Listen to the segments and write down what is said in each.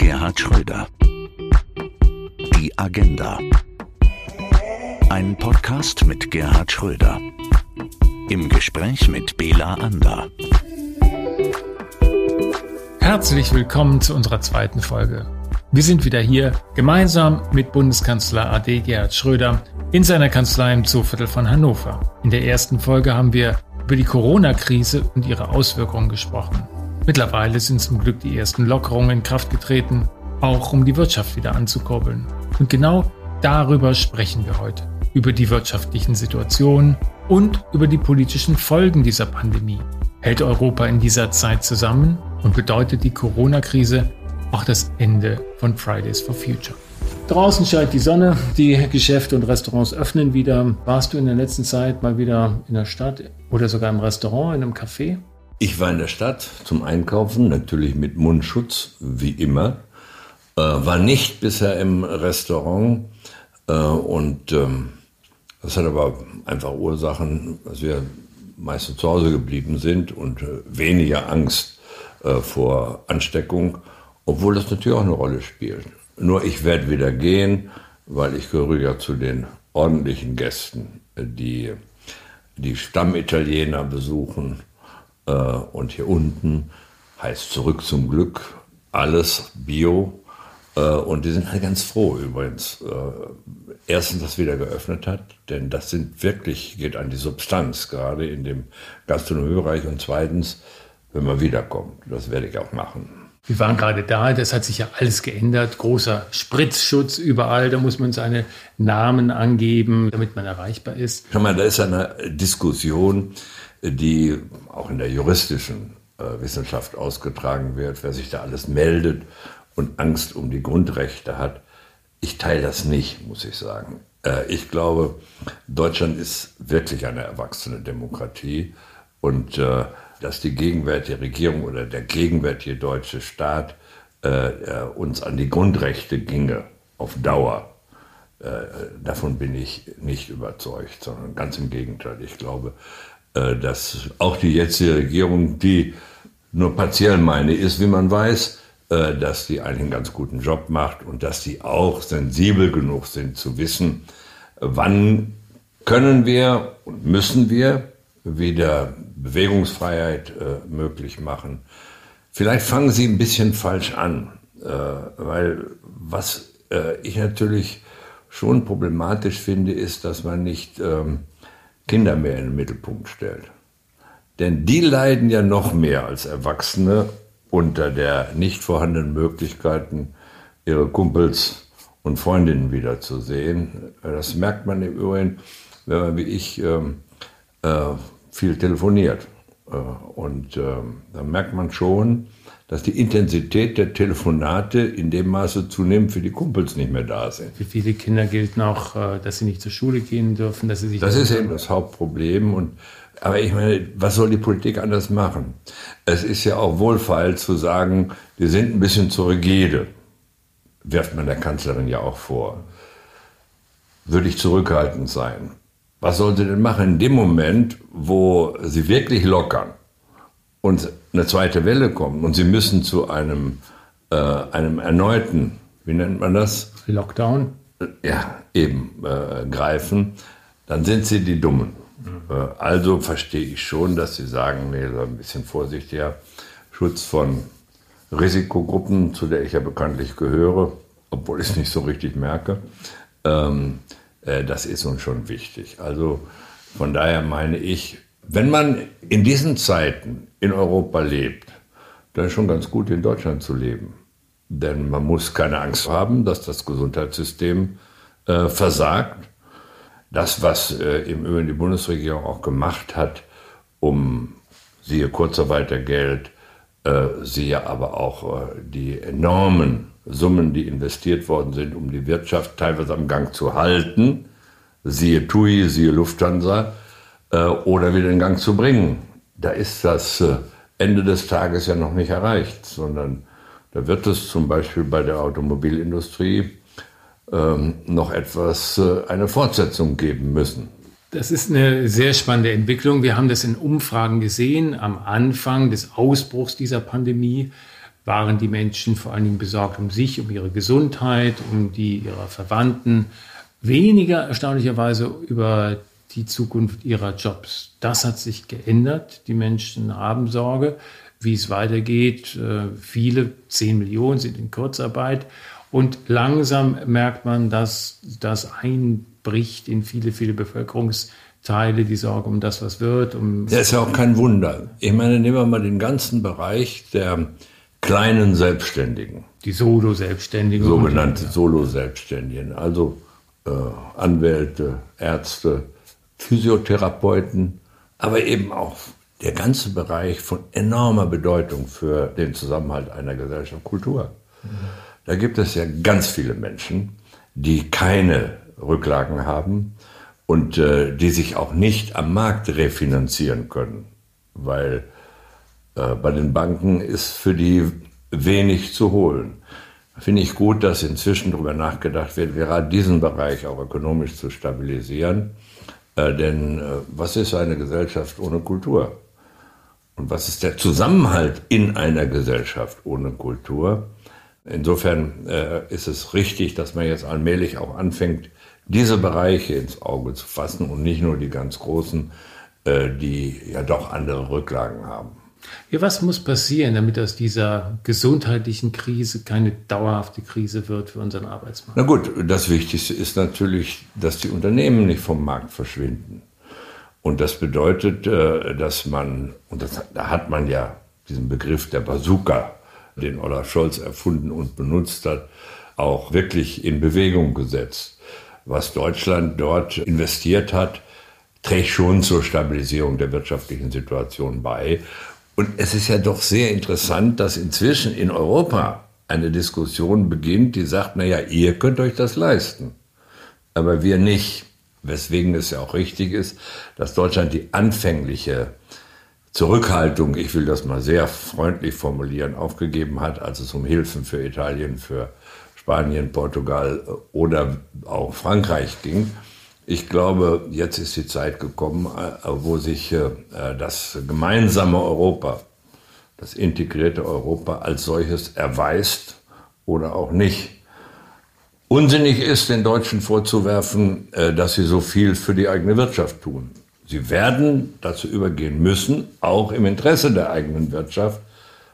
Gerhard Schröder. Die Agenda. Ein Podcast mit Gerhard Schröder. Im Gespräch mit Bela Ander. Herzlich willkommen zu unserer zweiten Folge. Wir sind wieder hier, gemeinsam mit Bundeskanzler AD Gerhard Schröder in seiner Kanzlei im Zooviertel von Hannover. In der ersten Folge haben wir über die Corona-Krise und ihre Auswirkungen gesprochen. Mittlerweile sind zum Glück die ersten Lockerungen in Kraft getreten, auch um die Wirtschaft wieder anzukurbeln. Und genau darüber sprechen wir heute. Über die wirtschaftlichen Situationen und über die politischen Folgen dieser Pandemie. Hält Europa in dieser Zeit zusammen und bedeutet die Corona-Krise auch das Ende von Fridays for Future? Draußen scheint die Sonne, die Geschäfte und Restaurants öffnen wieder. Warst du in der letzten Zeit mal wieder in der Stadt oder sogar im Restaurant, in einem Café? Ich war in der Stadt zum Einkaufen, natürlich mit Mundschutz, wie immer. Äh, war nicht bisher im Restaurant äh, und ähm, das hat aber einfach Ursachen, dass wir meistens zu Hause geblieben sind und äh, weniger Angst äh, vor Ansteckung, obwohl das natürlich auch eine Rolle spielt. Nur ich werde wieder gehen, weil ich gehöre ja zu den ordentlichen Gästen, die die Stammitaliener besuchen äh, und hier unten heißt zurück zum Glück alles Bio. Äh, und die sind halt ganz froh übrigens. Äh, erstens, dass wieder geöffnet hat, denn das sind wirklich, geht an die Substanz, gerade in dem Gastronomiebereich. Und zweitens, wenn man wiederkommt. Das werde ich auch machen. Wir waren gerade da, das hat sich ja alles geändert. Großer Spritzschutz überall, da muss man seine Namen angeben, damit man erreichbar ist. Schau mal, da ist eine Diskussion die auch in der juristischen äh, Wissenschaft ausgetragen wird, wer sich da alles meldet und Angst um die Grundrechte hat. Ich teile das nicht, muss ich sagen. Äh, ich glaube, Deutschland ist wirklich eine erwachsene Demokratie und äh, dass die gegenwärtige Regierung oder der gegenwärtige deutsche Staat äh, äh, uns an die Grundrechte ginge auf Dauer, äh, davon bin ich nicht überzeugt, sondern ganz im Gegenteil. Ich glaube, dass auch die jetzige Regierung, die nur partiell meine ist, wie man weiß, äh, dass die einen ganz guten Job macht und dass die auch sensibel genug sind zu wissen, wann können wir und müssen wir wieder Bewegungsfreiheit äh, möglich machen. Vielleicht fangen Sie ein bisschen falsch an, äh, weil was äh, ich natürlich schon problematisch finde, ist, dass man nicht ähm, Kinder mehr in den Mittelpunkt stellt. Denn die leiden ja noch mehr als Erwachsene unter der nicht vorhandenen Möglichkeiten, ihre Kumpels und Freundinnen wiederzusehen. Das merkt man im Übrigen, wenn man wie ich ähm, äh, viel telefoniert. Äh, und äh, da merkt man schon, dass die Intensität der Telefonate in dem Maße zunehmend für die Kumpels nicht mehr da sind. Für viele Kinder gilt noch, äh, dass sie nicht zur Schule gehen dürfen, dass sie sich. Das ist eben das Hauptproblem. Und, aber ich meine, was soll die Politik anders machen? Es ist ja auch wohlfeil zu sagen, wir sind ein bisschen zu rigide. Wirft man der Kanzlerin ja auch vor. Würde ich zurückhaltend sein. Was soll sie denn machen in dem Moment, wo sie wirklich lockern? Und eine zweite Welle kommt und sie müssen zu einem, äh, einem erneuten, wie nennt man das? Lockdown. Ja, eben äh, greifen, dann sind sie die Dummen. Mhm. Äh, also verstehe ich schon, dass sie sagen, nee, so ein bisschen vorsichtiger. Schutz von Risikogruppen, zu der ich ja bekanntlich gehöre, obwohl ich es nicht so richtig merke, ähm, äh, das ist uns schon wichtig. Also von daher meine ich, wenn man in diesen Zeiten in Europa lebt, dann ist schon ganz gut in Deutschland zu leben. Denn man muss keine Angst haben, dass das Gesundheitssystem äh, versagt. Das, was äh, im Übrigen die Bundesregierung auch gemacht hat, um siehe Kurzarbeitergeld, äh, siehe aber auch äh, die enormen Summen, die investiert worden sind, um die Wirtschaft teilweise am Gang zu halten, siehe TUI, siehe Lufthansa, äh, oder wieder in Gang zu bringen. Da ist das äh, Ende des Tages ja noch nicht erreicht, sondern da wird es zum Beispiel bei der Automobilindustrie ähm, noch etwas, äh, eine Fortsetzung geben müssen. Das ist eine sehr spannende Entwicklung. Wir haben das in Umfragen gesehen am Anfang des Ausbruchs dieser Pandemie waren die Menschen vor allen Dingen besorgt um sich, um ihre Gesundheit, um die ihrer Verwandten, weniger erstaunlicherweise über die Zukunft ihrer Jobs. Das hat sich geändert. Die Menschen haben Sorge, wie es weitergeht. Äh, viele, zehn Millionen sind in Kurzarbeit. Und langsam merkt man, dass das einbricht in viele, viele Bevölkerungsteile, die Sorge um das, was wird. Um das ist ja auch kein Wunder. Ich meine, nehmen wir mal den ganzen Bereich der kleinen Selbstständigen. Die Solo-Selbstständigen. Sogenannte. Solo-Selbstständigen. Also äh, Anwälte, Ärzte, Physiotherapeuten, aber eben auch der ganze Bereich von enormer Bedeutung für den Zusammenhalt einer Gesellschaft, Kultur. Da gibt es ja ganz viele Menschen, die keine Rücklagen haben und äh, die sich auch nicht am Markt refinanzieren können, weil äh, bei den Banken ist für die wenig zu holen. Finde ich gut, dass inzwischen darüber nachgedacht wird, gerade diesen Bereich auch ökonomisch zu stabilisieren. Äh, denn äh, was ist eine Gesellschaft ohne Kultur? Und was ist der Zusammenhalt in einer Gesellschaft ohne Kultur? Insofern äh, ist es richtig, dass man jetzt allmählich auch anfängt, diese Bereiche ins Auge zu fassen und nicht nur die ganz großen, äh, die ja doch andere Rücklagen haben. Ja, was muss passieren, damit aus dieser gesundheitlichen Krise keine dauerhafte Krise wird für unseren Arbeitsmarkt? Na gut, das Wichtigste ist natürlich, dass die Unternehmen nicht vom Markt verschwinden. Und das bedeutet, äh, dass man, und das, da hat man ja diesen Begriff der Bazooka, den Olaf Scholz erfunden und benutzt hat, auch wirklich in Bewegung gesetzt. Was Deutschland dort investiert hat, trägt schon zur Stabilisierung der wirtschaftlichen Situation bei. Und es ist ja doch sehr interessant, dass inzwischen in Europa eine Diskussion beginnt, die sagt, naja, ihr könnt euch das leisten, aber wir nicht. Weswegen es ja auch richtig ist, dass Deutschland die anfängliche Zurückhaltung, ich will das mal sehr freundlich formulieren, aufgegeben hat, als es um Hilfen für Italien, für Spanien, Portugal oder auch Frankreich ging. Ich glaube, jetzt ist die Zeit gekommen, äh, wo sich äh, das gemeinsame Europa, das integrierte Europa als solches erweist oder auch nicht. Unsinnig ist, den Deutschen vorzuwerfen, äh, dass sie so viel für die eigene Wirtschaft tun. Sie werden dazu übergehen müssen, auch im Interesse der eigenen Wirtschaft,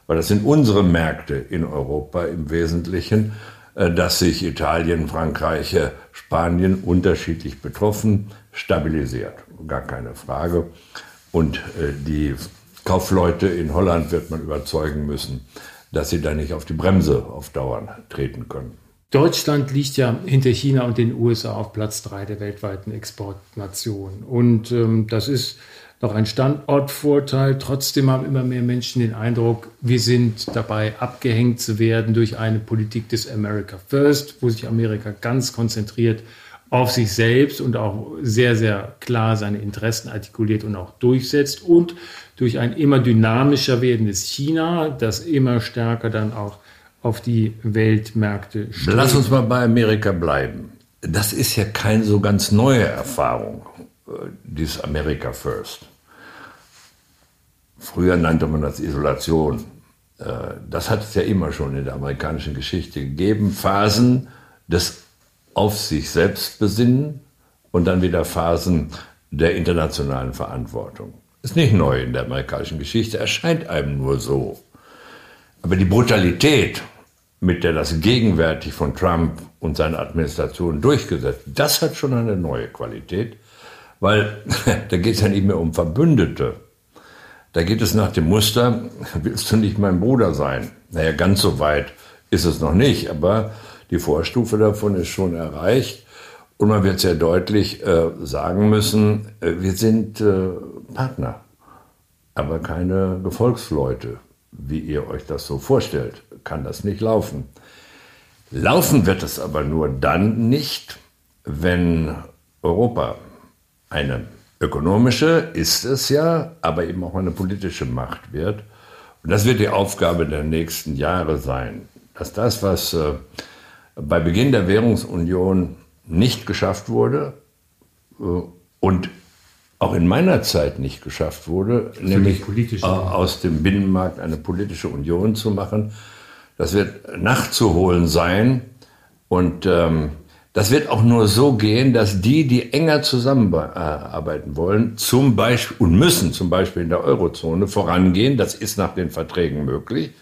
weil das sind unsere Märkte in Europa im Wesentlichen, dass sich Italien, Frankreich, äh, Spanien unterschiedlich betroffen stabilisiert. Gar keine Frage. Und äh, die Kaufleute in Holland wird man überzeugen müssen, dass sie da nicht auf die Bremse auf Dauer treten können. Deutschland liegt ja hinter China und den USA auf Platz drei der weltweiten Exportnationen. Und ähm, das ist noch ein Standortvorteil. Trotzdem haben immer mehr Menschen den Eindruck, wir sind dabei abgehängt zu werden durch eine Politik des America First, wo sich Amerika ganz konzentriert auf sich selbst und auch sehr, sehr klar seine Interessen artikuliert und auch durchsetzt und durch ein immer dynamischer werdendes China, das immer stärker dann auch auf die Weltmärkte steht. Lass uns mal bei Amerika bleiben. Das ist ja keine so ganz neue Erfahrung. Äh, dieses America First. Früher nannte man das Isolation. Äh, das hat es ja immer schon in der amerikanischen Geschichte gegeben. Phasen des auf sich selbst besinnen und dann wieder Phasen der internationalen Verantwortung. Ist nicht neu in der amerikanischen Geschichte, erscheint einem nur so. Aber die Brutalität, mit der das gegenwärtig von Trump und seiner Administration durchgesetzt, das hat schon eine neue Qualität. Weil da geht es ja nicht mehr um Verbündete. Da geht es nach dem Muster, willst du nicht mein Bruder sein? Naja, ganz so weit ist es noch nicht, aber die Vorstufe davon ist schon erreicht. Und man wird sehr deutlich äh, sagen müssen, äh, wir sind äh, Partner, aber keine Gefolgsleute. Wie ihr euch das so vorstellt, kann das nicht laufen. Laufen wird es aber nur dann nicht, wenn Europa eine ökonomische ist es ja, aber eben auch eine politische Macht wird. Und das wird die Aufgabe der nächsten Jahre sein, dass das, was äh, bei Beginn der Währungsunion nicht geschafft wurde äh, und auch in meiner Zeit nicht geschafft wurde, nämlich aus dem Binnenmarkt eine politische Union zu machen, Das wird nachzuholen sein. Und ähm, das wird auch nur so gehen, dass die, die enger zusammenarbeiten wollen, zum Beispiel und müssen zum Beispiel in der Eurozone vorangehen, das ist nach den Verträgen möglich,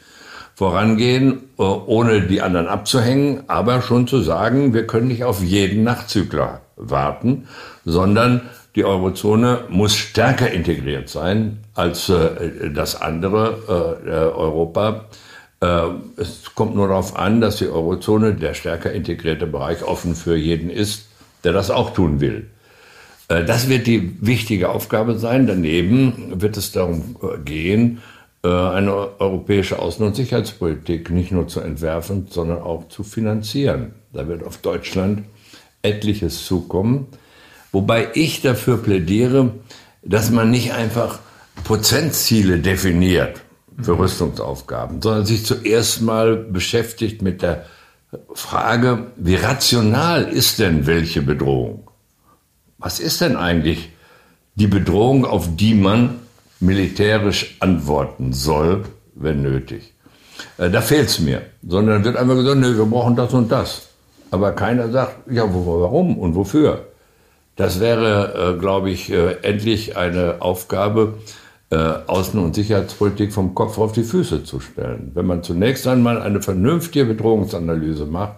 vorangehen, äh, ohne die anderen abzuhängen, aber schon zu sagen, wir können nicht auf jeden Nachzügler warten, sondern die Eurozone muss stärker integriert sein als äh, das andere äh, Europa. Äh, es kommt nur darauf an, dass die Eurozone, der stärker integrierte Bereich, offen für jeden ist, der das auch tun will. Äh, das wird die wichtige Aufgabe sein. Daneben wird es darum äh, gehen, eine europäische Außen- und Sicherheitspolitik nicht nur zu entwerfen, sondern auch zu finanzieren. Da wird auf Deutschland etliches zukommen. Wobei ich dafür plädiere, dass man nicht einfach Prozentziele definiert für Rüstungsaufgaben, sondern sich zuerst mal beschäftigt mit der Frage, wie rational ist denn welche Bedrohung? Was ist denn eigentlich die Bedrohung, auf die man militärisch antworten soll, wenn nötig? Äh, da fehlt es mir, sondern wird einfach gesagt, nee, wir brauchen das und das. Aber keiner sagt, ja, warum und wofür? Das wäre, äh, glaube ich, äh, endlich eine Aufgabe, äh, Außen- und Sicherheitspolitik vom Kopf auf die Füße zu stellen. Wenn man zunächst einmal eine vernünftige Bedrohungsanalyse macht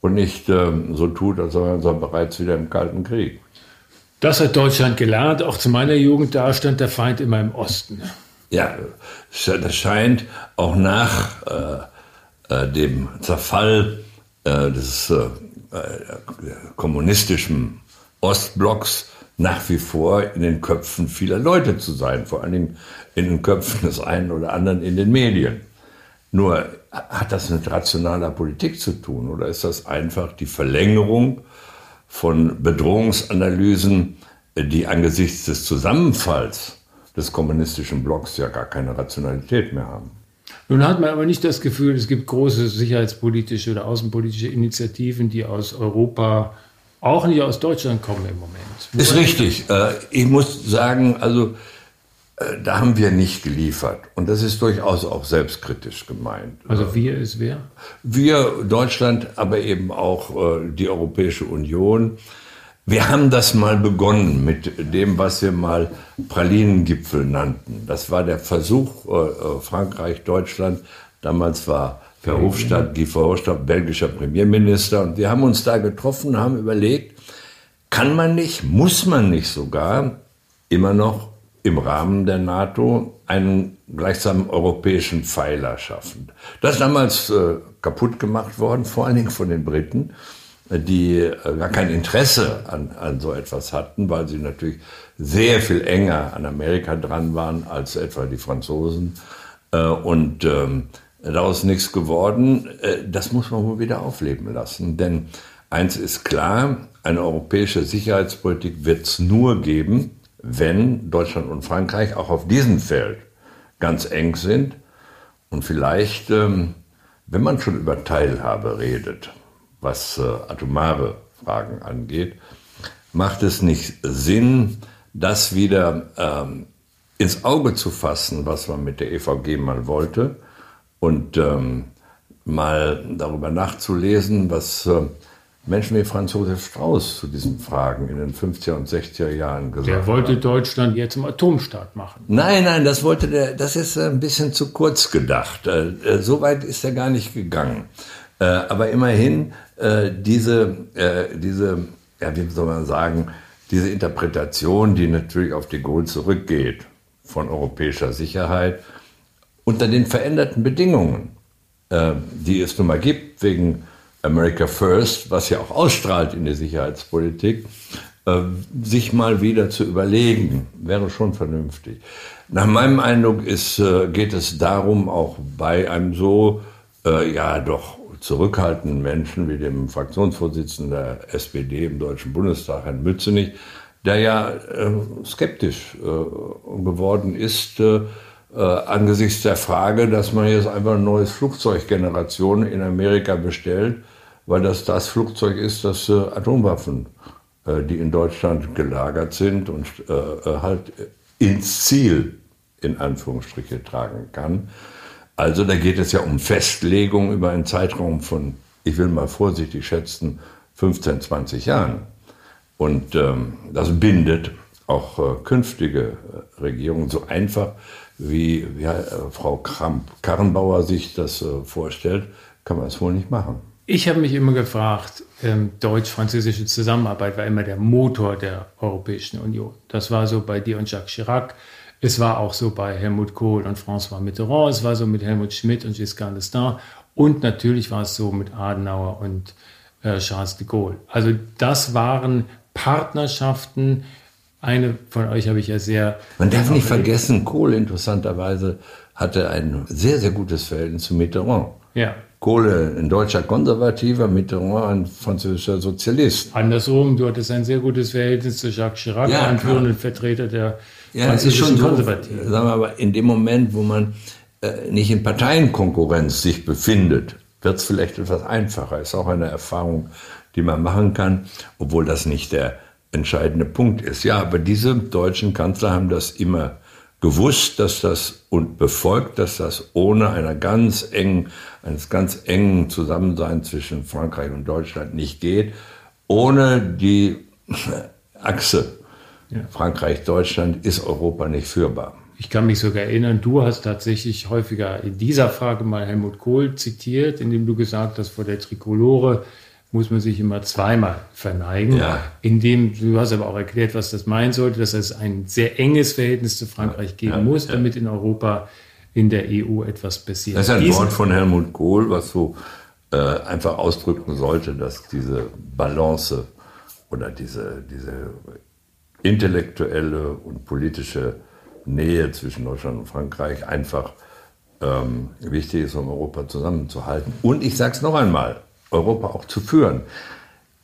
und nicht ähm, so tut, als sei man bereits wieder im Kalten Krieg. Das hat Deutschland gelernt. Auch zu meiner Jugend, da stand der Feind immer im Osten. Ja, das scheint auch nach äh, äh, dem Zerfall äh, des äh, kommunistischen Ostblocks nach wie vor in den Köpfen vieler Leute zu sein, vor allen Dingen in den Köpfen des einen oder anderen in den Medien. Nur hat das mit rationaler Politik zu tun oder ist das einfach die Verlängerung von Bedrohungsanalysen, die angesichts des Zusammenfalls des kommunistischen Blocks ja gar keine Rationalität mehr haben? Nun hat man aber nicht das Gefühl, es gibt große sicherheitspolitische oder außenpolitische Initiativen, die aus Europa auch nicht aus Deutschland kommen im Moment. Ist richtig. Äh, ich muss sagen, also äh, da haben wir nicht geliefert. Und das ist durchaus auch selbstkritisch gemeint. Also wir ist wer? Wir, Deutschland, aber eben auch äh, die Europäische Union. Wir haben das mal begonnen mit dem, was wir mal Pralinengipfel nannten. Das war der Versuch Frankreich, Deutschland. Damals war Verhofstadt, Guy Verhofstadt, belgischer Premierminister. Und wir haben uns da getroffen, haben überlegt, kann man nicht, muss man nicht sogar immer noch im Rahmen der NATO einen gleichsam europäischen Pfeiler schaffen. Das ist damals äh, kaputt gemacht worden, vor allen Dingen von den Briten, die äh, gar kein Interesse an, an so etwas hatten, weil sie natürlich sehr viel enger an Amerika dran waren als etwa die Franzosen. Äh, und ähm, daraus nichts geworden. Äh, das muss man wohl wieder aufleben lassen. Denn eins ist klar, eine europäische Sicherheitspolitik wird es nur geben, wenn Deutschland und Frankreich auch auf diesem Feld ganz eng sind und vielleicht, ähm, wenn man schon über Teilhabe redet, was äh, atomare Fragen angeht, macht es nicht Sinn, das wieder ähm, ins Auge zu fassen, was man mit der EVG mal wollte, und ähm, mal darüber nachzulesen, was äh, Menschen wie Franz Josef Strauß zu diesen Fragen in den 50er und 60er Jahren gesagt haben. Der wollte haben. Deutschland jetzt zum Atomstaat machen. Nein, nein, das wollte der, das ist ein bisschen zu kurz gedacht. Äh, äh so weit ist er gar nicht gegangen. Äh, aber immerhin, äh, diese, äh, diese, ja, wie soll man sagen, diese Interpretation, die natürlich auf die Gaulle zurückgeht von europäischer Sicherheit, unter den veränderten Bedingungen, äh, die es nun mal gibt, wegen America First, was ja auch ausstrahlt in die Sicherheitspolitik, äh, sich mal wieder zu überlegen, wäre schon vernünftig. Nach meinem Eindruck ist, äh, geht es darum, auch bei einem so, äh, ja, doch zurückhaltenden Menschen wie dem Fraktionsvorsitzenden der SPD im Deutschen Bundestag, Herrn Mützenich, der ja äh, skeptisch äh, geworden ist, äh, angesichts der Frage, dass man jetzt einfach ein neues Flugzeuggeneration in Amerika bestellt, weil das das Flugzeug ist, das äh, Atomwaffen, äh, die in Deutschland gelagert sind und äh, äh, halt ins Ziel in Anführungsstriche tragen kann. Also da geht es ja um Festlegung über einen Zeitraum von, ich will mal vorsichtig schätzen, 15, 20 Jahren. Und ähm, das bindet auch äh, künftige äh, Regierungen so einfach, wie, wie äh, Frau Kramp Karrenbauer sich das äh, vorstellt, kann man es wohl nicht machen. Ich habe mich immer gefragt, ähm, deutsch-französische Zusammenarbeit war immer der Motor der Europäischen Union. Das war so bei dir und Jacques Chirac. Es war auch so bei Helmut Kohl und François Mitterrand. Es war so mit Helmut Schmidt und Giscard d'Estaing. Und natürlich war es so mit Adenauer und äh, Charles de Gaulle. Also das waren Partnerschaften. Eine von euch habe ich ja sehr. Man darf nicht vergessen, Kohl interessanterweise hatte ein sehr, sehr gutes Verhältnis zu Mitterrand. Ja. Kohle ein deutscher Konservativer, Mitterrand ein französischer Sozialist. Andersrum, du hattest ein sehr gutes Verhältnis zu Jacques Chirac, ja, einem führenden Vertreter der ja, französischen ist schon Konservativen. So, sagen wir aber in dem Moment, wo man äh, nicht in Parteienkonkurrenz sich befindet, wird es vielleicht etwas einfacher. Ist auch eine Erfahrung, die man machen kann, obwohl das nicht der entscheidende Punkt ist. Ja, aber diese deutschen Kanzler haben das immer gewusst, dass das und befolgt, dass das ohne einer ganz engen, eines ganz engen Zusammenseins zwischen Frankreich und Deutschland nicht geht, ohne die Achse ja. Frankreich-Deutschland ist Europa nicht führbar. Ich kann mich sogar erinnern, du hast tatsächlich häufiger in dieser Frage mal Helmut Kohl zitiert, indem du gesagt hast, vor der Trikolore muss man sich immer zweimal verneigen. Ja. Indem du hast aber auch erklärt, was das meinen sollte, dass es ein sehr enges Verhältnis zu Frankreich geben ja, muss, damit in Europa in der EU etwas passiert. Das ist ein Diesen Wort von Helmut Kohl, was so äh, einfach ausdrücken sollte, dass diese Balance oder diese, diese intellektuelle und politische Nähe zwischen Deutschland und Frankreich einfach ähm, wichtig ist, um Europa zusammenzuhalten. Und ich sage es noch einmal, Europa auch zu führen.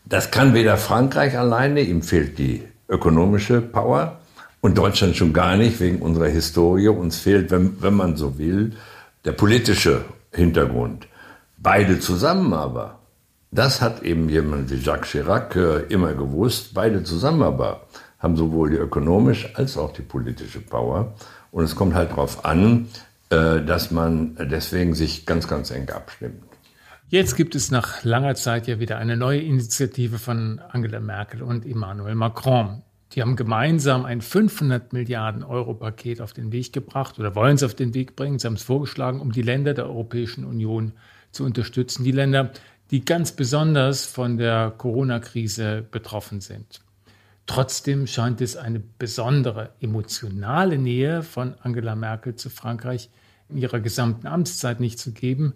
Das kann weder Frankreich alleine, ihm fehlt die ökonomische Power und Deutschland schon gar nicht wegen unserer Historie. Uns fehlt, wenn, wenn man so will, der politische Hintergrund. Beide zusammen aber, das hat eben jemand wie Jacques Chirac äh, immer gewusst, beide zusammen aber haben sowohl die ökonomische als auch die politische Power. Und es kommt halt darauf an, äh, dass man deswegen sich ganz, ganz eng abstimmt. Jetzt gibt es nach langer Zeit ja wieder eine neue Initiative von Angela Merkel und Emmanuel Macron. Die haben gemeinsam ein 500 Milliarden Euro Paket auf den Weg gebracht oder wollen es auf den Weg bringen. Sie haben es vorgeschlagen, um die Länder der Europäischen Union zu unterstützen. Die Länder, die ganz besonders von der Corona-Krise betroffen sind. Trotzdem scheint es eine besondere emotionale Nähe von Angela Merkel zu Frankreich in ihrer gesamten Amtszeit nicht zu geben.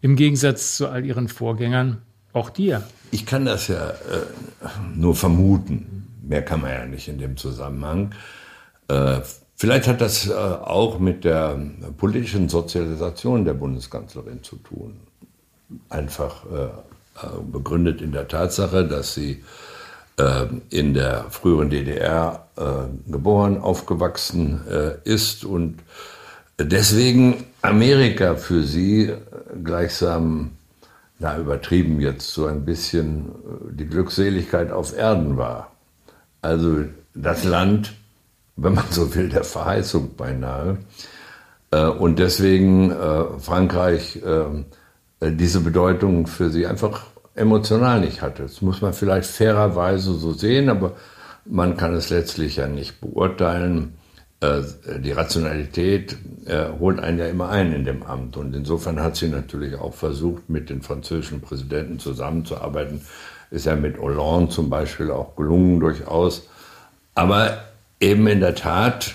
Im Gegensatz zu all ihren Vorgängern, auch dir. Ich kann das ja äh, nur vermuten. Mehr kann man ja nicht in dem Zusammenhang. Äh, vielleicht hat das äh, auch mit der politischen Sozialisation der Bundeskanzlerin zu tun. Einfach äh, äh, begründet in der Tatsache, dass sie äh, in der früheren DDR geboren, aufgewachsen ist und deswegen Amerika für sie gleichsam, na übertrieben jetzt, so ein bisschen äh, die Glückseligkeit auf Erden war. Also das Land, wenn man so will, der Verheißung beinahe. Äh, und deswegen äh, Frankreich diese Bedeutung für sie einfach emotional nicht hatte. Das muss man vielleicht fairerweise so sehen, aber man kann es letztlich ja nicht beurteilen. Äh, die Rationalität äh, holt einen ja immer ein in dem Amt. Und insofern hat sie natürlich auch versucht, mit den französischen Präsidenten zusammenzuarbeiten. Ist ja mit Hollande zum Beispiel auch gelungen durchaus. Aber eben in der Tat,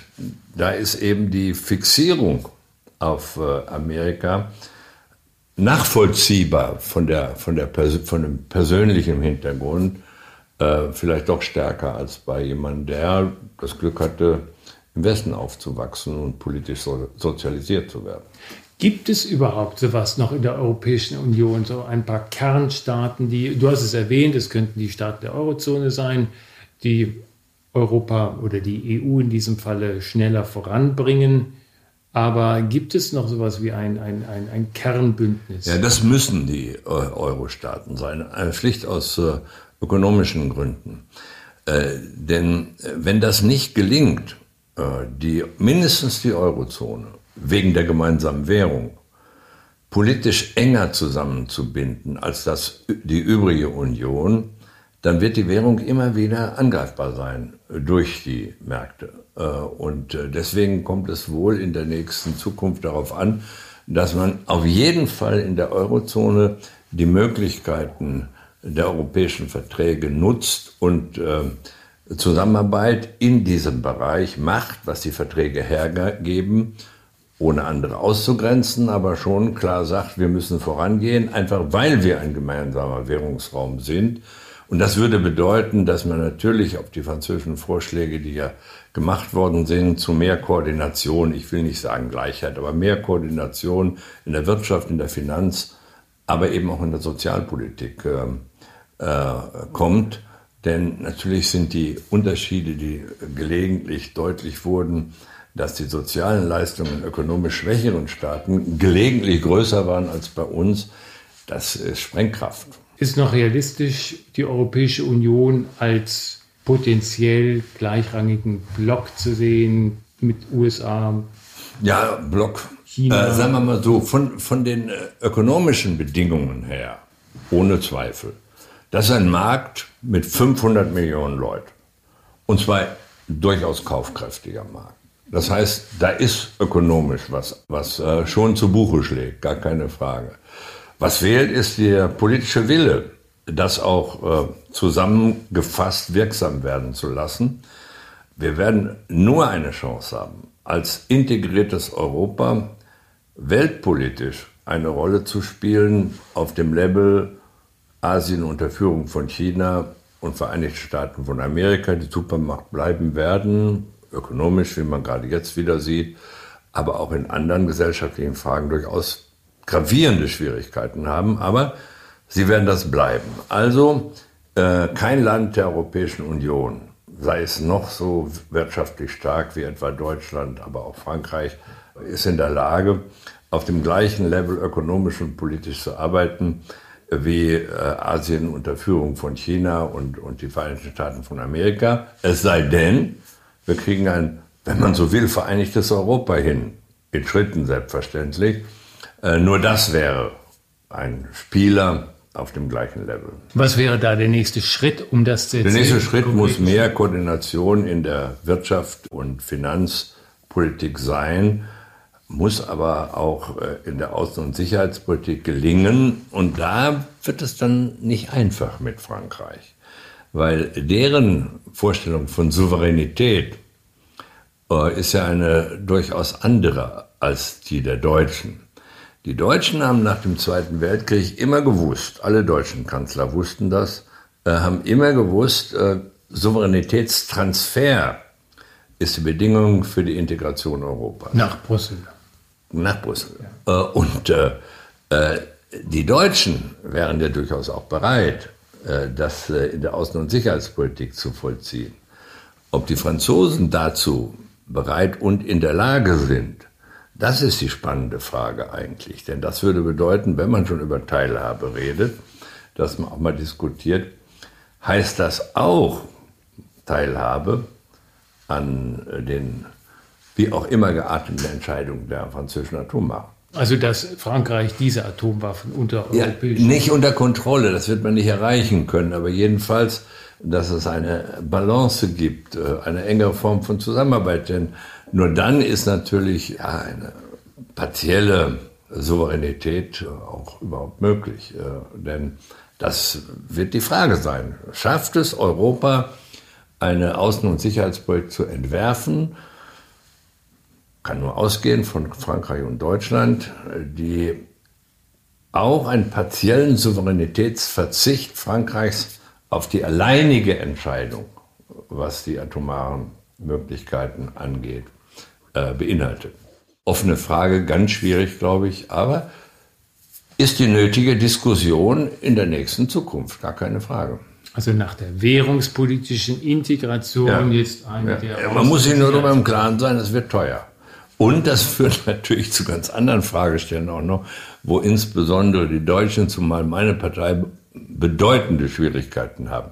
da ist eben die Fixierung auf äh, Amerika nachvollziehbar von, der, von, der, von dem persönlichen Hintergrund äh, vielleicht doch stärker als bei jemandem, der das Glück hatte, im Westen aufzuwachsen und politisch so, sozialisiert zu werden. Gibt es überhaupt sowas noch in der Europäischen Union, so ein paar Kernstaaten, die, du hast es erwähnt, es könnten die Staaten der Eurozone sein, die Europa oder die EU in diesem Falle schneller voranbringen? Aber gibt es noch sowas wie ein, ein, ein, ein Kernbündnis? Ja, das müssen die äh, Euro-Staaten sein, äh, schlicht aus äh, ökonomischen Gründen. Äh, denn äh, wenn das nicht gelingt, äh, die, mindestens die Eurozone wegen der gemeinsamen Währung politisch enger zusammenzubinden als das, die übrige Union, dann wird die Währung immer wieder angreifbar sein durch die Märkte. Äh, und äh, deswegen kommt es wohl in der nächsten Zukunft darauf an, dass man auf jeden Fall in der Eurozone die Möglichkeiten der europäischen Verträge nutzt und äh, Zusammenarbeit in diesem Bereich macht, was die Verträge hergeben, ohne andere auszugrenzen, aber schon klar sagt, wir müssen vorangehen, einfach weil wir ein gemeinsamer Währungsraum sind. Und das würde bedeuten, dass man natürlich auf die französischen Vorschläge, die ja gemacht worden sind, zu mehr Koordination, ich will nicht sagen Gleichheit, aber mehr Koordination in der Wirtschaft, in der Finanz, aber eben auch in der Sozialpolitik äh, äh, kommt. Denn natürlich sind die Unterschiede, die gelegentlich deutlich wurden, dass die sozialen Leistungen in ökonomisch schwächeren Staaten gelegentlich größer waren als bei uns, das ist Sprengkraft. Ist noch realistisch, die Europäische Union als potenziell gleichrangigen Block zu sehen mit USA? Ja, Block. China. Äh, sagen wir mal so, von, von den äh, ökonomischen Bedingungen her, ohne Zweifel. Das ist ein Markt mit 500 Millionen Leuten. Und zwar durchaus kaufkräftiger Markt. Das heißt, da ist ökonomisch was, was äh, schon zu Buche schlägt, gar keine Frage. Was fehlt, ist der politische Wille, das auch äh, zusammengefasst wirksam werden zu lassen. Wir werden nur eine Chance haben, als integriertes Europa weltpolitisch eine Rolle zu spielen auf dem Level Asien unter Führung von China und Vereinigten Staaten von Amerika, die Supermacht bleiben werden, ökonomisch, wie man gerade jetzt wieder sieht, aber auch in anderen gesellschaftlichen Fragen durchaus gravierende Schwierigkeiten haben. Aber sie werden das bleiben. Also äh, kein Land der Europäischen Union, sei es noch so wirtschaftlich stark wie etwa Deutschland, aber auch Frankreich, ist in der Lage, auf dem gleichen Level ökonomisch und politisch zu arbeiten wie äh, Asien unter Führung von China und, und die Vereinigten Staaten von Amerika. Es sei denn, wir kriegen ein, wenn man so will, vereinigtes Europa hin. In Schritten selbstverständlich. Äh, nur das wäre ein Spieler auf dem gleichen Level. Was wäre da der nächste Schritt, um das zu Der nächste Schritt muss mehr Koordination in der Wirtschaft und Finanzpolitik sein muss aber auch äh, in der Außen- und Sicherheitspolitik gelingen. Und da wird es dann nicht einfach mit Frankreich, weil deren Vorstellung von Souveränität äh, ist ja eine durchaus andere als die der Deutschen. Die Deutschen haben nach dem Zweiten Weltkrieg immer gewusst, alle deutschen Kanzler wussten das, äh, haben immer gewusst, Souveränitätstransfer ist die Bedingung für die Integration Europas. Nach Brüssel nach Brüssel. Ja. Äh, und äh, äh, die Deutschen wären ja durchaus auch bereit, das in der Außen- und Sicherheitspolitik zu vollziehen. Ob die Franzosen dazu bereit und in der Lage sind, das ist die spannende Frage eigentlich. Denn das würde bedeuten, wenn man schon über Teilhabe redet, dass man auch mal diskutiert, heißt das auch Teilhabe an den wie auch immer geartete Entscheidung der französischen Atommacht. Also dass Frankreich diese Atomwaffen unter ja, Nicht unter Kontrolle, das wird man nicht erreichen können, aber jedenfalls, dass es eine Balance gibt, äh, eine engere Form von Zusammenarbeit. Denn nur dann ist natürlich ja, eine partielle Souveränität auch überhaupt möglich. Äh, denn das wird die Frage sein. Schafft es Europa, eine Außen- und Sicherheitspolitik zu entwerfen, kann nur ausgehen von Frankreich und Deutschland, die auch einen partiellen Souveränitätsverzicht Frankreichs auf die alleinige Entscheidung, was die atomaren Möglichkeiten angeht, äh, beinhaltet. Offene Frage, ganz schwierig, glaube ich, aber ist die nötige Diskussion in der nächsten Zukunft, gar keine Frage. Also nach der währungspolitischen Integration ja. jetzt eine ja. der. Man muss sich nur darüber im Klaren sein, es wird teuer. Und das führt natürlich zu ganz anderen Fragestellungen auch noch, wo insbesondere die Deutschen, zumal meine Partei, bedeutende Schwierigkeiten haben.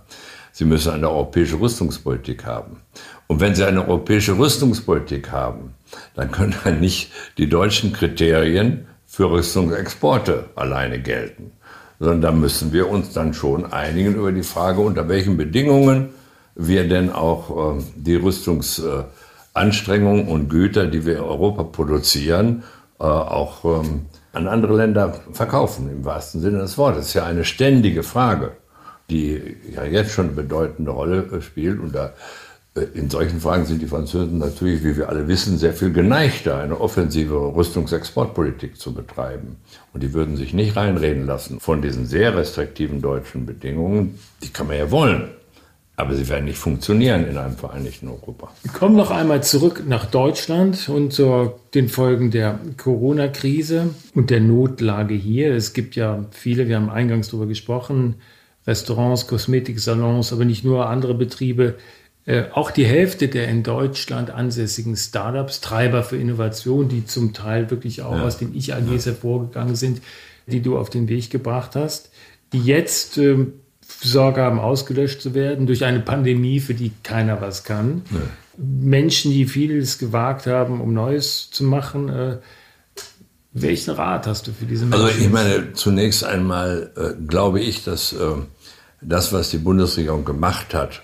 Sie müssen eine europäische Rüstungspolitik haben. Und wenn Sie eine europäische Rüstungspolitik haben, dann können dann nicht die deutschen Kriterien für Rüstungsexporte alleine gelten, sondern da müssen wir uns dann schon einigen über die Frage, unter welchen Bedingungen wir denn auch äh, die Rüstungsanstrengungen und Güter, die wir in Europa produzieren, äh, auch ähm, an andere Länder verkaufen, im wahrsten Sinne des Wortes. Das ist ja eine ständige Frage, die ja jetzt schon eine bedeutende Rolle spielt. Und da, äh, in solchen Fragen sind die Franzosen natürlich, wie wir alle wissen, sehr viel geneigter, eine offensive Rüstungsexportpolitik zu betreiben. Und die würden sich nicht reinreden lassen von diesen sehr restriktiven deutschen Bedingungen. Die kann man ja wollen. Aber sie werden nicht funktionieren in einem vereinigten Europa. Wir kommen noch einmal zurück nach Deutschland und zu den Folgen der Corona-Krise und der Notlage hier. Es gibt ja viele, wir haben eingangs darüber gesprochen, Restaurants, Kosmetiksalons, aber nicht nur andere Betriebe. Äh, auch die Hälfte der in Deutschland ansässigen Startups, Treiber für Innovation, die zum Teil wirklich auch ja. aus den Ich-AGs ja. hervorgegangen sind, die du auf den Weg gebracht hast, die jetzt ähm, Sorge haben, ausgelöscht zu werden durch eine Pandemie, für die keiner was kann. Nee. Menschen, die vieles gewagt haben, um Neues zu machen. Äh, welchen Rat hast du für diese Menschen? Also ich meine, zunächst einmal äh, glaube ich, dass äh, das, was die Bundesregierung gemacht hat,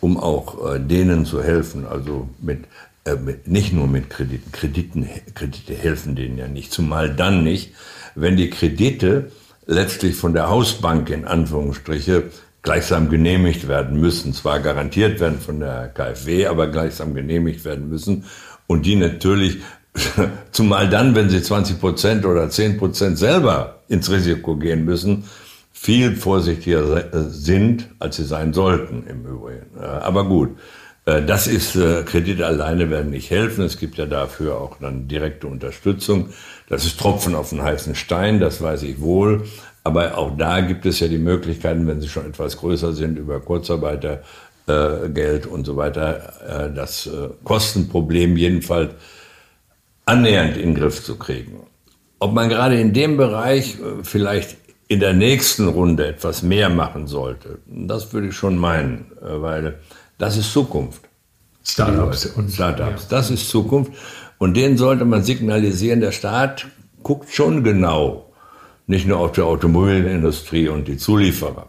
um auch äh, denen zu helfen, also mit, äh, mit, nicht nur mit Krediten, Krediten, Kredite helfen denen ja nicht, zumal dann nicht, wenn die Kredite letztlich von der Hausbank in Anführungsstriche gleichsam genehmigt werden müssen. Zwar garantiert werden von der KfW, aber gleichsam genehmigt werden müssen. Und die natürlich, zumal dann, wenn sie 20 Prozent oder 10 Prozent selber ins Risiko gehen müssen, viel vorsichtiger sind, als sie sein sollten im Übrigen. Aber gut, äh, das ist, äh, Kredite alleine werden nicht helfen. Es gibt ja dafür auch dann direkte Unterstützung. Das ist Tropfen auf den heißen Stein, das weiß ich wohl. Aber auch da gibt es ja die Möglichkeiten, wenn sie schon etwas größer sind, über Kurzarbeitergeld äh, und so weiter, äh, das äh, Kostenproblem jedenfalls annähernd in den Griff zu kriegen. Ob man gerade in dem Bereich äh, vielleicht in der nächsten Runde etwas mehr machen sollte, das würde ich schon meinen, äh, weil das ist Zukunft. Startups und Startups, das ist Zukunft. Und denen sollte man signalisieren, der Staat guckt schon genau, nicht nur auf die Automobilindustrie und die Zulieferer,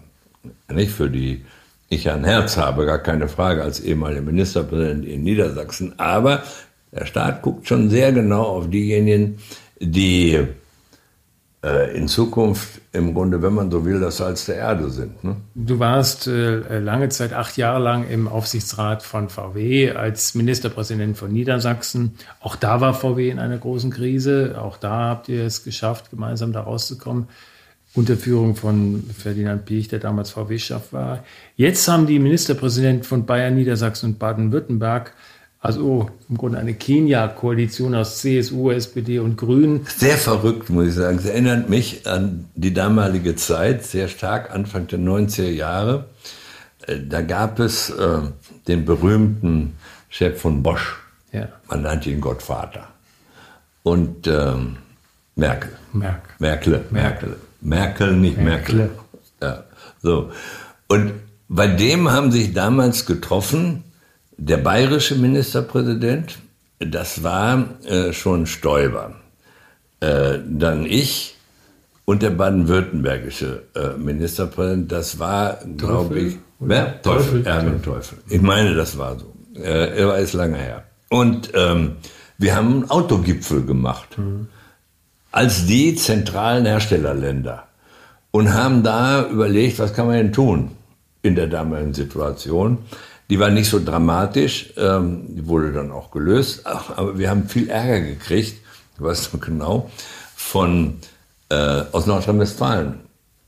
nicht für die ich ein Herz habe, gar keine Frage, als ehemaliger Ministerpräsident in Niedersachsen, aber der Staat guckt schon sehr genau auf diejenigen, die äh, in Zukunft im Grunde, wenn man so will, das Salz der Erde sind. Ne? Du warst äh, lange Zeit, acht Jahre lang im Aufsichtsrat von VW als Ministerpräsident von Niedersachsen. Auch da war VW in einer großen Krise. Auch da habt ihr es geschafft, gemeinsam da rauszukommen. Unter Führung von Ferdinand Piech, der damals VW-Chef war. Jetzt haben die Ministerpräsidenten von Bayern, Niedersachsen und Baden-Württemberg also im Grunde eine Kenia-Koalition aus CSU, SPD und Grünen. Sehr verrückt, muss ich sagen. Es erinnert mich an die damalige Zeit, sehr stark, Anfang der 90er Jahre. Äh, da gab es äh, den berühmten Chef von Bosch. Ja. Man nannte ihn Gottvater. Und ähm, Merkel. Merkel. Merkel. Merkel. Merkel, nicht Merkel. Merkel. Ja, so. Und bei dem haben sich damals getroffen der bayerische Ministerpräsident, das war äh, schon Stoiber. Äh, dann ich und der baden-württembergische äh, Ministerpräsident, das war, glaube ich, wer? Teufel, Erwin Teufel. Ich meine, das war so. Äh, er war jetzt lange her. Und ähm, wir haben einen Autogipfel gemacht. Mhm. Als die zentralen Herstellerländer. Und haben da überlegt, was kann man denn tun in der damaligen Situation. Die war nicht so dramatisch, ähm, die wurde dann auch gelöst, aber wir haben viel Ärger gekriegt, weißt du genau, von, äh, aus Nordrhein-Westfalen,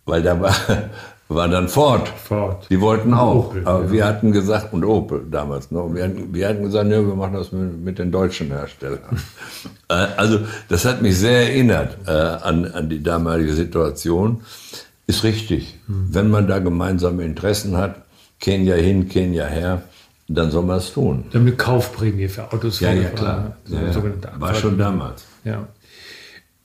weil da war, war dann Ford. Ford. Die wollten auch. Opel, aber ja. wir hatten gesagt, und Opel damals noch, wir hatten, wir hatten gesagt, ne, wir machen das mit, mit den deutschen Herstellern. Äh, also das hat mich sehr erinnert äh, an, an die damalige Situation. Ist richtig. Mhm. Wenn man da gemeinsame Interessen hat, Kenia hin, Kenia her, dann soll man es tun. Dann eine Kaufprämie für Autos. Ja, ja, klar. So ja. War schon damals. Ja.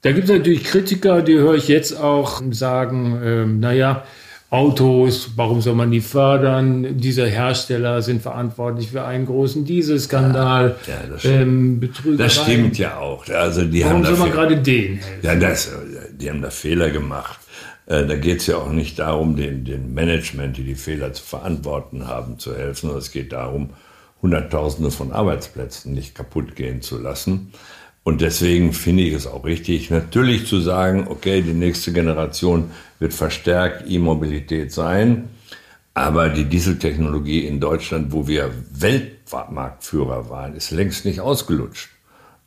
Da gibt es natürlich Kritiker, die höre ich jetzt auch sagen, ähm, naja, Autos, warum soll man die fördern? Diese Hersteller sind verantwortlich für einen großen Dieselskandal. Ja, ja, das, ähm, das stimmt ja auch. Also die warum haben soll man gerade den helfen? Ja, das, die haben da Fehler gemacht. Äh, Da geht es ja auch nicht darum, den, den Management, die die Fehler zu verantworten haben, zu helfen, sondern es geht darum, Hunderttausende von Arbeitsplätzen nicht kaputt gehen zu lassen. Und deswegen finde ich es auch richtig, natürlich zu sagen, okay, die nächste Generation wird verstärkt E-Mobilität sein, aber die Dieseltechnologie in Deutschland, wo wir Weltmarktführer waren, ist längst nicht ausgelutscht.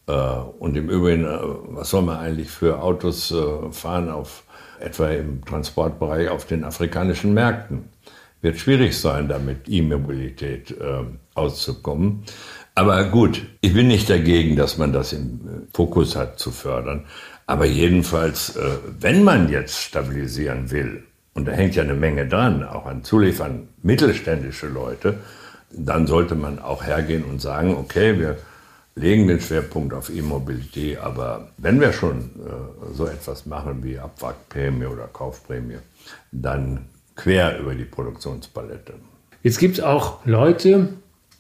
Äh, Und im Übrigen, äh, was soll man eigentlich für Autos fahren, auf, etwa im Transportbereich auf den afrikanischen Märkten? Wird schwierig sein, damit E-Mobilität äh, auszukommen. Aber gut, ich bin nicht dagegen, dass man das im äh, Fokus hat zu fördern. Aber jedenfalls, äh, wenn man jetzt stabilisieren will, und da hängt ja eine Menge dran, auch an Zuliefern mittelständische Leute, dann sollte man auch hergehen und sagen, okay, wir legen den Schwerpunkt auf E-Mobilität, aber wenn wir schon äh, so etwas machen wie Abwrackprämie oder Kaufprämie, dann quer über die Produktionspalette. Jetzt gibt es auch Leute,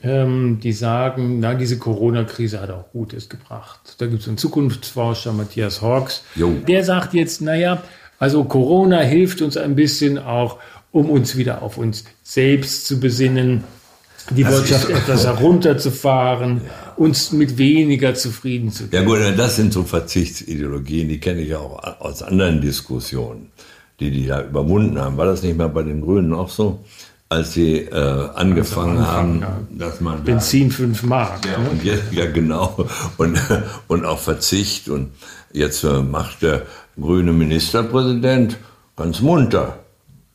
ähm, die sagen, na, diese Corona-Krise hat auch Gutes gebracht. Da gibt es einen Zukunftsforscher, Matthias Hawks, Jo. der sagt jetzt, naja, also Corona hilft uns ein bisschen auch, um uns wieder auf uns selbst zu besinnen, die Das Wirtschaft etwas herunterzufahren, uns mit weniger zufrieden zu geben. Ja gut, das sind so Verzichtsideologien, die kenne ich ja auch aus anderen Diskussionen, die die da überwunden haben. War das nicht mal bei den Grünen auch so, als sie äh, angefangen angefangen, haben, dass man Benzin 5 Mark. Ja, ne? und jetzt, ja genau. Und, und auch Verzicht. Und jetzt äh, macht der grüne Ministerpräsident ganz munter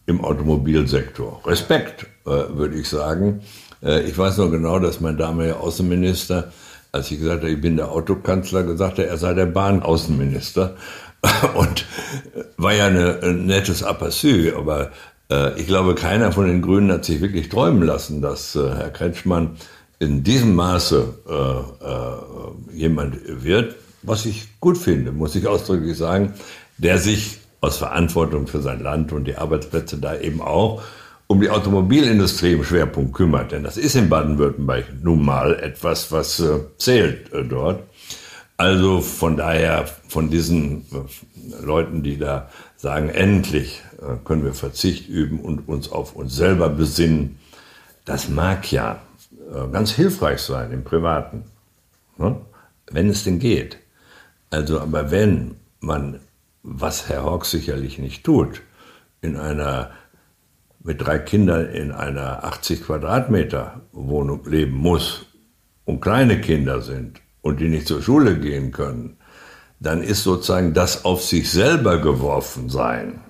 im Automobilsektor. Respekt, äh, würde ich sagen. Äh, ich weiß noch genau, dass mein damaliger Außenminister, als ich gesagt habe, ich bin der Autokanzler, gesagt hat, er sei der Bahnaußenminister. Und äh, war ja eine, ein nettes Aperçu, aber äh, ich glaube, keiner von den Grünen hat sich wirklich träumen lassen, dass Herr Kretschmann in diesem Maße äh, äh, jemand wird, was ich gut finde, muss ich ausdrücklich sagen, der sich aus Verantwortung für sein Land und die Arbeitsplätze da eben auch um die Automobilindustrie im Schwerpunkt kümmert. Denn das ist in Baden-Württemberg nun mal etwas, was äh, zählt äh, dort. Also von daher, von diesen äh, Leuten, die da sagen, endlich äh, können wir Verzicht üben und uns auf uns selber besinnen, das mag ja äh, ganz hilfreich sein im Privaten, ne? wenn es denn geht. Also, aber wenn man, was Herr Hawks sicherlich nicht tut, in einer mit drei Kindern in einer 80 Quadratmeter Wohnung leben muss und kleine Kinder sind und die nicht zur Schule gehen können, dann ist sozusagen das auf sich selber geworfen sein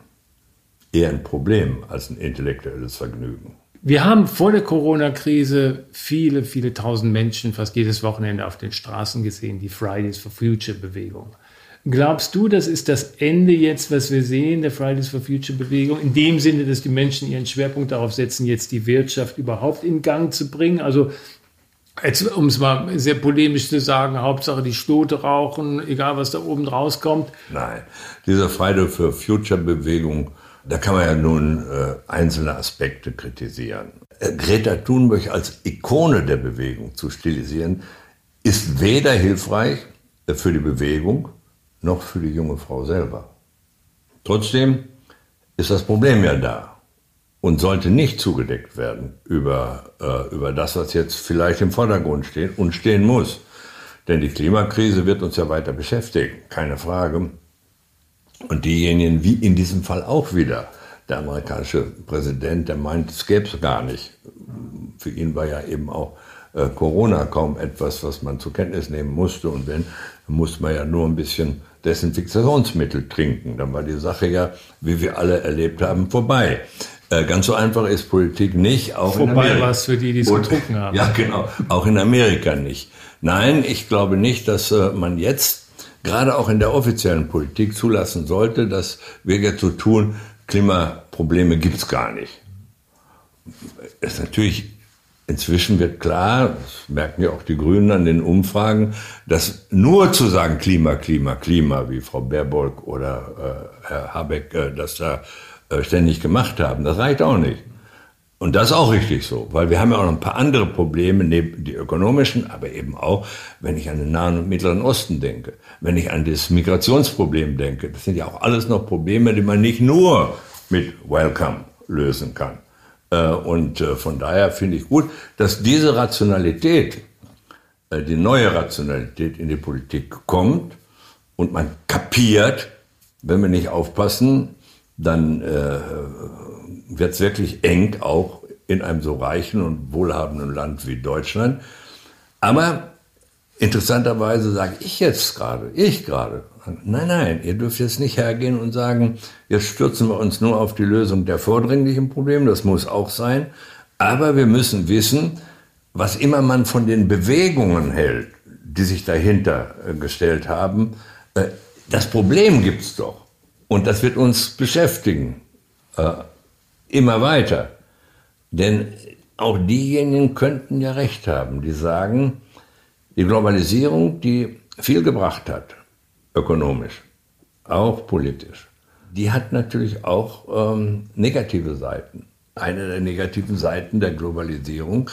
eher ein Problem als ein intellektuelles Vergnügen. Wir haben vor der Corona-Krise viele, viele tausend Menschen fast jedes Wochenende auf den Straßen gesehen, die Fridays for Future-Bewegung. Glaubst du, das ist das Ende jetzt, was wir sehen, der Fridays for Future-Bewegung? In dem Sinne, dass die Menschen ihren Schwerpunkt darauf setzen, jetzt die Wirtschaft überhaupt in Gang zu bringen? Also, jetzt, um es mal sehr polemisch zu sagen, Hauptsache die Stote rauchen, egal was da oben rauskommt. Nein, diese Friday for Future Bewegung, da kann man ja nun äh, einzelne Aspekte kritisieren. Äh, Greta Thunberg als Ikone der Bewegung zu stilisieren, ist weder hilfreich äh, für die Bewegung noch für die junge Frau selber. Trotzdem ist das Problem ja da und sollte nicht zugedeckt werden über, äh, über das, was jetzt vielleicht im Vordergrund steht und stehen muss. Denn die Klimakrise wird uns ja weiter beschäftigen, keine Frage. Und diejenigen, wie in diesem Fall auch wieder, der amerikanische Präsident, der meint, es gäbe es gar nicht. Für ihn war ja eben auch äh, Corona kaum etwas, was man zur Kenntnis nehmen musste. Und wenn, musste man ja nur ein bisschen Desinfektionsmittel trinken. Dann war die Sache ja, wie wir alle erlebt haben, vorbei. Äh, ganz so einfach ist Politik nicht, auch in Vorbei war es für die, die es getrunken haben. Ja, genau. Auch in Amerika nicht. Nein, ich glaube nicht, dass äh, man jetzt gerade auch in der offiziellen Politik zulassen sollte, dass wir jetzt so tun, Klimaprobleme gibt's gar nicht. Es ist natürlich, inzwischen wird klar, das merken ja auch die Grünen an den Umfragen, dass nur zu sagen Klima, Klima, Klima, wie Frau Baerbock oder äh, Herr Habeck äh, das da äh, ständig gemacht haben. Das reicht auch nicht. Und das ist auch richtig so, weil wir haben ja auch noch ein paar andere Probleme, neben die ökonomischen, aber eben auch, wenn ich an den Nahen und Mittleren Osten denke, wenn ich an das Migrationsproblem denke. Das sind ja auch alles noch Probleme, die man nicht nur mit Welcome lösen kann. Äh, und äh, von daher finde ich gut, dass diese Rationalität, äh, die neue Rationalität in die Politik kommt und man kapiert, wenn wir nicht aufpassen, dann wird es wirklich eng, auch in einem so reichen und wohlhabenden Land wie Deutschland. Aber interessanterweise sage ich jetzt gerade, ich gerade, nein, nein, ihr dürft jetzt nicht hergehen und sagen, jetzt stürzen wir uns nur auf die Lösung der vordringlichen Probleme, das muss auch sein. Aber wir müssen wissen, was immer man von den Bewegungen hält, die sich dahinter äh, gestellt haben, äh, das Problem gibt es doch. Und das wird uns beschäftigen. Äh, immer weiter. Denn auch diejenigen könnten ja recht haben, die sagen, die Globalisierung, die viel gebracht hat, ökonomisch, auch politisch, die hat natürlich auch ähm, negative Seiten. Eine der negativen Seiten der Globalisierung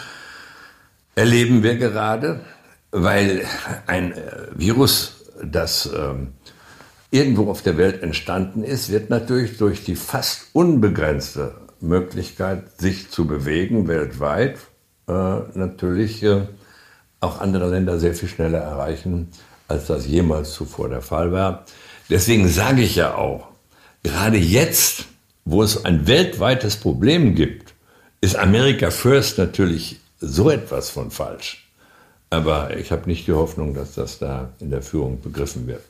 erleben wir gerade, weil ein äh, Virus, das ähm, irgendwo auf der Welt entstanden ist, wird natürlich durch die fast unbegrenzte Möglichkeit, sich zu bewegen weltweit, äh, natürlich äh, auch andere Länder sehr viel schneller erreichen, als das jemals zuvor der Fall war. Deswegen sage ich ja auch, gerade jetzt, wo es ein weltweites Problem gibt, ist America First natürlich so etwas von falsch. Aber ich habe nicht die Hoffnung, dass das da in der Führung begriffen wird.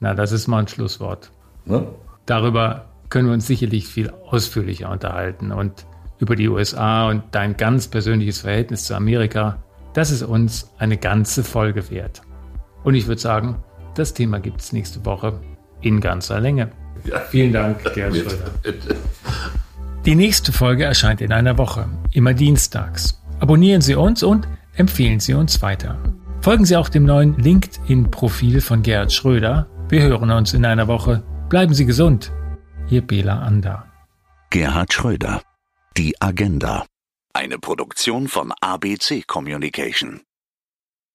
Na, das ist mal ein Schlusswort. Ne? Darüber können wir uns sicherlich viel ausführlicher unterhalten und über die USA und dein ganz persönliches Verhältnis zu Amerika. Das ist uns eine ganze Folge wert. Und ich würde sagen, das Thema gibt es nächste Woche in ganzer Länge. Ja. Vielen Dank, Gerhard Schröder. Die nächste Folge erscheint in einer Woche, immer dienstags. Abonnieren Sie uns und empfehlen Sie uns weiter. Folgen Sie auch dem neuen LinkedIn-Profil von Gerhard Schröder. Wir hören uns in einer Woche. Bleiben Sie gesund. Ihr Bela Ander. Gerhard Schröder. Die Agenda. Eine Produktion von ABC Communication.